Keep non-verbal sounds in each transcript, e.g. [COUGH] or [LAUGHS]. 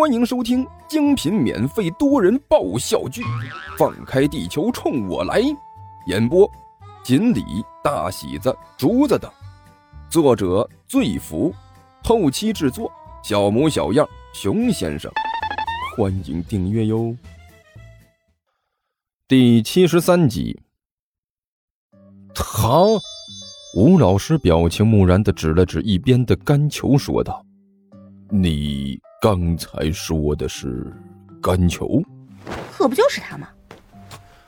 欢迎收听精品免费多人爆笑剧《放开地球冲我来》，演播：锦鲤、大喜子、竹子等，作者：醉福，后期制作：小模小样、熊先生。欢迎订阅哟。第七十三集，他，吴老师表情木然的指了指一边的干球，说道：“你。”刚才说的是甘球，可不就是他吗？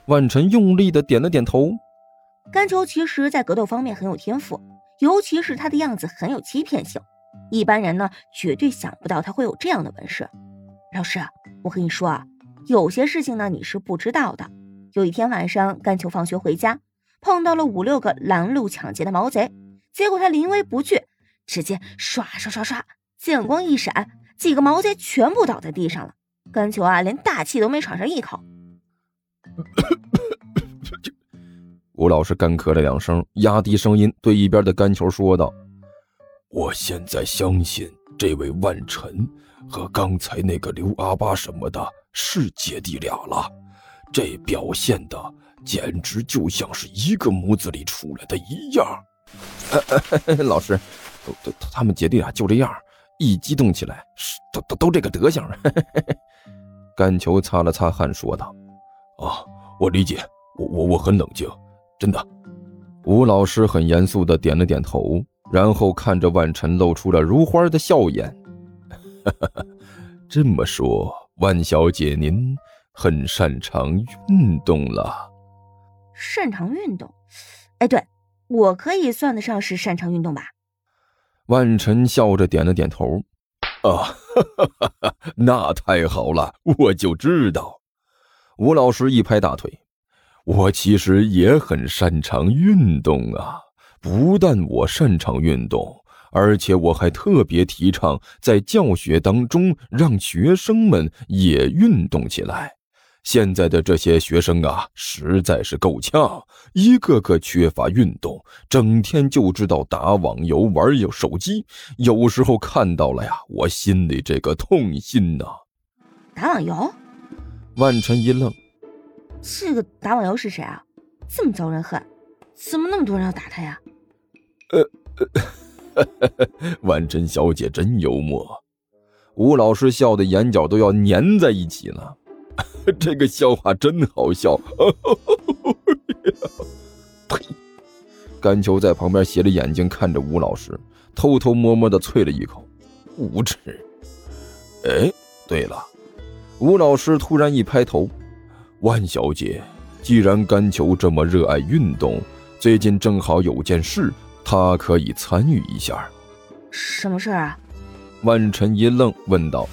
万晨用力的点了点头。甘球其实在格斗方面很有天赋，尤其是他的样子很有欺骗性，一般人呢绝对想不到他会有这样的本事。老师，我跟你说啊，有些事情呢你是不知道的。有一天晚上，甘球放学回家，碰到了五六个拦路抢劫的毛贼，结果他临危不惧，直接刷刷刷刷，剑光一闪。几个毛贼全部倒在地上了，甘球啊，连大气都没喘上一口。[COUGHS] 吴老师干咳了两声，压低声音对一边的甘球说道：“我现在相信这位万晨和刚才那个刘阿八什么的是姐弟俩了，这表现的简直就像是一个模子里出来的一样。[COUGHS] ”老师，他们姐弟俩就这样。一激动起来，都都都这个德行。[LAUGHS] 甘球擦了擦汗，说道：“啊，我理解，我我我很冷静，真的。”吴老师很严肃的点了点头，然后看着万晨，露出了如花的笑颜。[LAUGHS] 这么说，万小姐您很擅长运动了？擅长运动？哎，对，我可以算得上是擅长运动吧。万晨笑着点了点头，啊，哈哈哈哈那太好了，我就知道。吴老师一拍大腿，我其实也很擅长运动啊！不但我擅长运动，而且我还特别提倡在教学当中让学生们也运动起来。现在的这些学生啊，实在是够呛，一个个缺乏运动，整天就知道打网游、玩有手机。有时候看到了呀，我心里这个痛心呐。打网游？万晨一愣，这个打网游是谁啊？这么遭人恨，怎么那么多人要打他呀？呃，万晨小姐真幽默，吴老师笑的眼角都要粘在一起了。[LAUGHS] 这个笑话真好笑！[LAUGHS] 呸！甘球在旁边斜着眼睛看着吴老师，偷偷摸摸的啐了一口：“无耻！”哎，对了，吴老师突然一拍头：“万小姐，既然甘球这么热爱运动，最近正好有件事，他可以参与一下。”什么事啊？万晨一愣，问道：“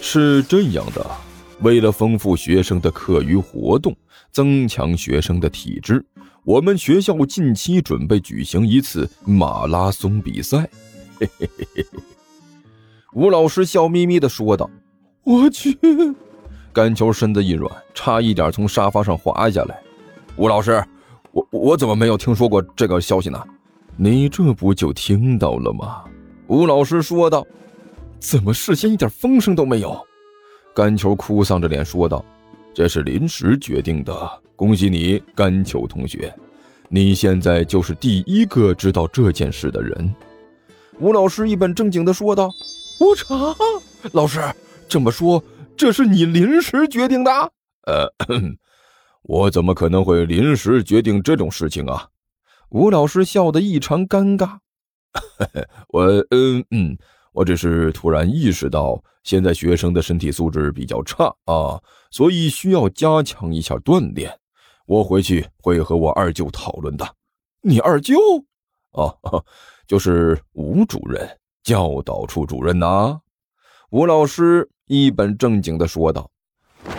是这样的。”为了丰富学生的课余活动，增强学生的体质，我们学校近期准备举行一次马拉松比赛。嘿嘿嘿嘿嘿，吴老师笑眯眯的说道：“我去！”甘球身子一软，差一点从沙发上滑下来。吴老师，我我怎么没有听说过这个消息呢？你这不就听到了吗？吴老师说道：“怎么事先一点风声都没有？”甘球哭丧着脸说道：“这是临时决定的，恭喜你，甘球同学，你现在就是第一个知道这件事的人。”吴老师一本正经的说道：“我查，老师这么说，这是你临时决定的？呃，我怎么可能会临时决定这种事情啊？”吴老师笑得异常尴尬：“ [LAUGHS] 我，嗯嗯。”我只是突然意识到，现在学生的身体素质比较差啊，所以需要加强一下锻炼。我回去会和我二舅讨论的。你二舅？哦，[LAUGHS] 就是吴主任，教导处主任呐。吴老师一本正经的说道：“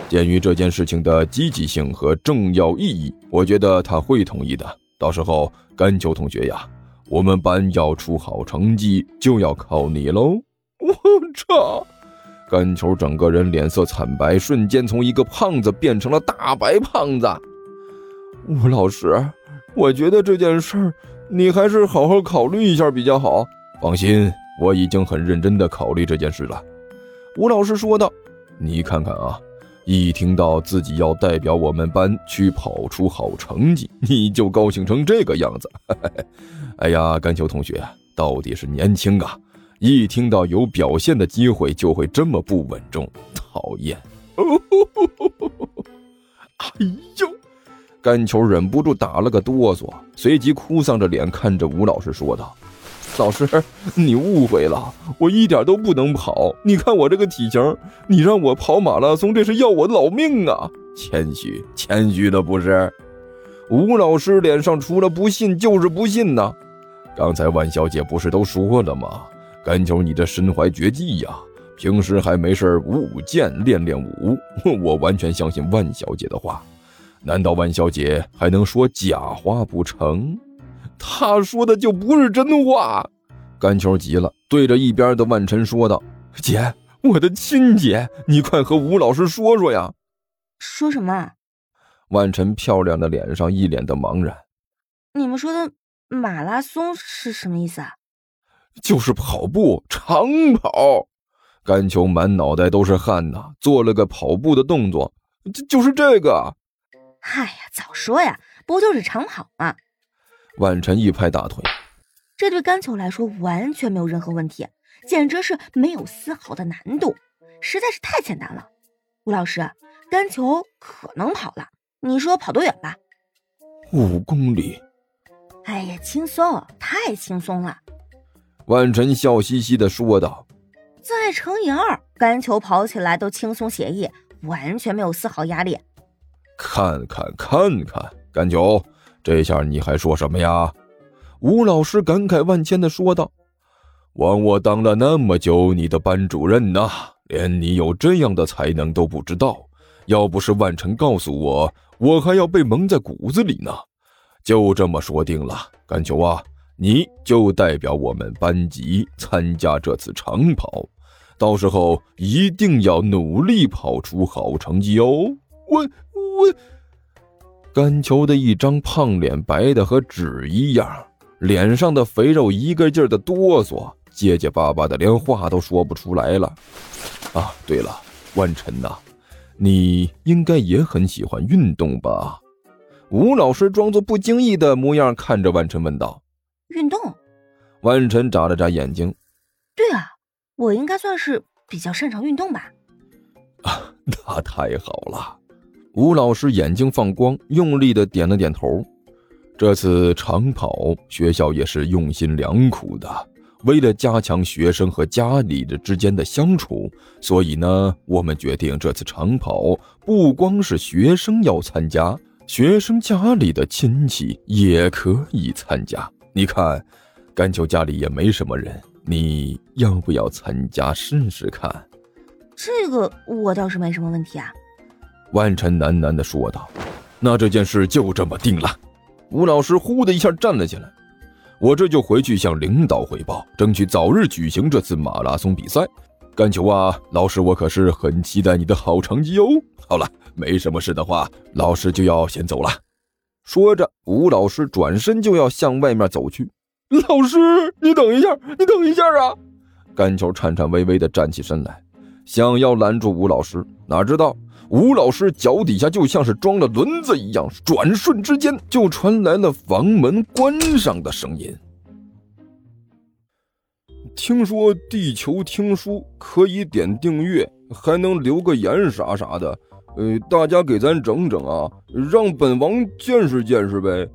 鉴于这件事情的积极性和重要意义，我觉得他会同意的。到时候，甘秋同学呀。”我们班要出好成绩，就要靠你喽！我操！甘球整个人脸色惨白，瞬间从一个胖子变成了大白胖子。吴老师，我觉得这件事儿你还是好好考虑一下比较好。放心，我已经很认真的考虑这件事了。吴老师说道：“你看看啊，一听到自己要代表我们班去跑出好成绩，[LAUGHS] 你就高兴成这个样子。[LAUGHS] 哎呀，甘秋同学，到底是年轻啊！一听到有表现的机会，就会这么不稳重，讨厌。[LAUGHS] ”哎呦！甘秋忍不住打了个哆嗦，随即哭丧着脸看着吴老师说道：“老师，[LAUGHS] 你误会了，我一点都不能跑。你看我这个体型，你让我跑马拉松，这是要我老命啊！谦虚，谦虚的不是？”吴老师脸上除了不信就是不信呐。刚才万小姐不是都说了吗？甘球，你这身怀绝技呀，平时还没事舞舞剑，练练武。[LAUGHS] 我完全相信万小姐的话。难道万小姐还能说假话不成？她说的就不是真话。甘球急了，对着一边的万晨说道：“姐，我的亲姐，你快和吴老师说说呀！”说什么？万晨漂亮的脸上一脸的茫然。你们说的马拉松是什么意思啊？就是跑步，长跑。甘球满脑袋都是汗呐，做了个跑步的动作，就就是这个。哎呀，早说呀，不就是长跑吗？万晨一拍大腿，这对甘球来说完全没有任何问题，简直是没有丝毫的难度，实在是太简单了。吴老师，甘球可能跑了，你说跑多远吧？五公里。哎呀，轻松，太轻松了。万晨笑嘻嘻的说道：“再乘以二，甘球跑起来都轻松写意，完全没有丝毫压力。”看看看看，甘九，这下你还说什么呀？吴老师感慨万千的说道：“枉我当了那么久你的班主任呐，连你有这样的才能都不知道。要不是万晨告诉我，我还要被蒙在骨子里呢。就这么说定了，甘九啊，你就代表我们班级参加这次长跑，到时候一定要努力跑出好成绩哦。我。”我甘球的一张胖脸白的和纸一样，脸上的肥肉一个劲儿的哆嗦，结结巴巴的，连话都说不出来了。啊，对了，万晨呐，你应该也很喜欢运动吧？吴老师装作不经意的模样，看着万晨问道：“运动？”万晨眨了眨眼睛：“对啊，我应该算是比较擅长运动吧？”啊，[LAUGHS] 那太好了。吴老师眼睛放光，用力的点了点头。这次长跑，学校也是用心良苦的。为了加强学生和家里的之间的相处，所以呢，我们决定这次长跑不光是学生要参加，学生家里的亲戚也可以参加。你看，甘球家里也没什么人，你要不要参加试试看？这个我倒是没什么问题啊。万晨喃喃地说道：“那这件事就这么定了。”吴老师呼的一下站了起来：“我这就回去向领导汇报，争取早日举行这次马拉松比赛。甘球啊，老师我可是很期待你的好成绩哦。好了，没什么事的话，老师就要先走了。”说着，吴老师转身就要向外面走去。“老师，你等一下，你等一下啊！”甘球颤颤巍巍地站起身来，想要拦住吴老师，哪知道。吴老师脚底下就像是装了轮子一样，转瞬之间就传来了房门关上的声音。听说地球听书可以点订阅，还能留个言啥啥的，呃，大家给咱整整啊，让本王见识见识呗。